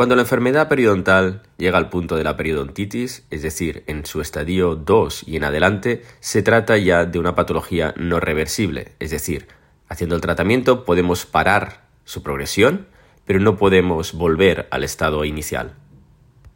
Cuando la enfermedad periodontal llega al punto de la periodontitis, es decir, en su estadio 2 y en adelante, se trata ya de una patología no reversible, es decir, haciendo el tratamiento podemos parar su progresión, pero no podemos volver al estado inicial.